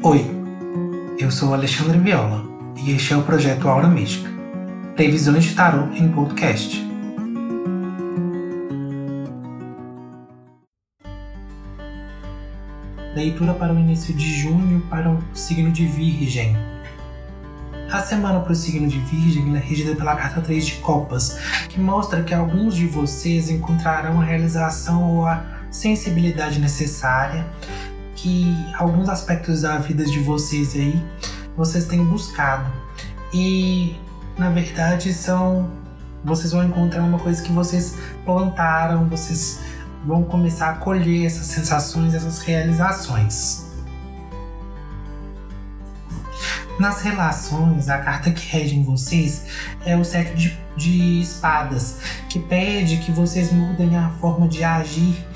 Oi, eu sou Alexandre Viola e este é o projeto Aura Mística Previsões de Tarot em Podcast. Leitura para o início de junho para o signo de Virgem. A semana para o signo de Virgem é regida pela carta 3 de Copas, que mostra que alguns de vocês encontrarão a realização ou a sensibilidade necessária, que alguns aspectos da vida de vocês aí vocês têm buscado. E na verdade são vocês vão encontrar uma coisa que vocês plantaram, vocês vão começar a colher essas sensações, essas realizações. Nas relações, a carta que rege em vocês é o sete de, de espadas, que pede que vocês mudem a forma de agir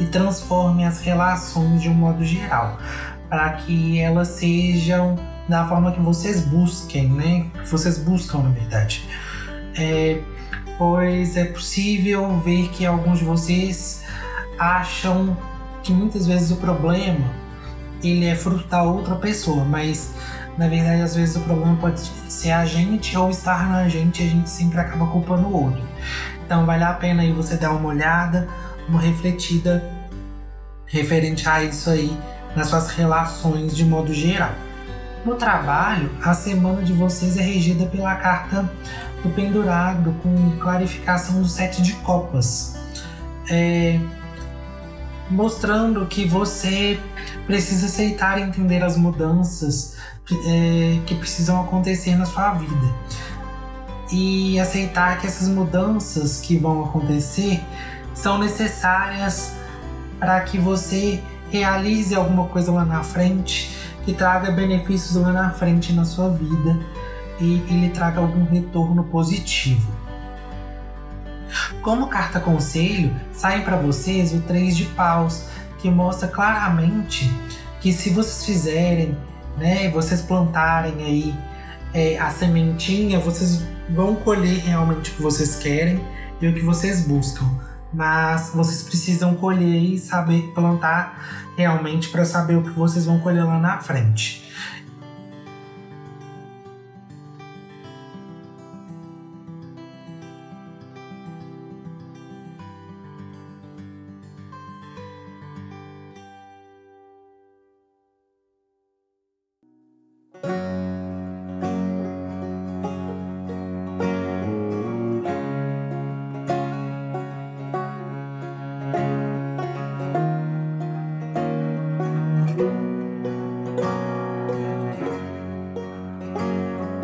e transformem as relações de um modo geral, para que elas sejam da forma que vocês busquem, né? Que vocês buscam, na verdade. É, pois é possível ver que alguns de vocês acham que muitas vezes o problema ele é fruto da outra pessoa, mas na verdade às vezes o problema pode ser a gente ou estar na gente a gente sempre acaba culpando o outro. Então vale a pena aí você dar uma olhada, uma refletida referente a isso aí nas suas relações de modo geral. No trabalho, a semana de vocês é regida pela carta do pendurado com clarificação do sete de copas, é, mostrando que você precisa aceitar e entender as mudanças é, que precisam acontecer na sua vida e aceitar que essas mudanças que vão acontecer são necessárias para que você realize alguma coisa lá na frente que traga benefícios lá na frente na sua vida e que lhe traga algum retorno positivo. Como carta conselho, sai para vocês o 3 de paus, que mostra claramente que se vocês fizerem, né, vocês plantarem aí é, a sementinha, vocês vão colher realmente o que vocês querem e o que vocês buscam mas vocês precisam colher e saber plantar realmente para saber o que vocês vão colher lá na frente.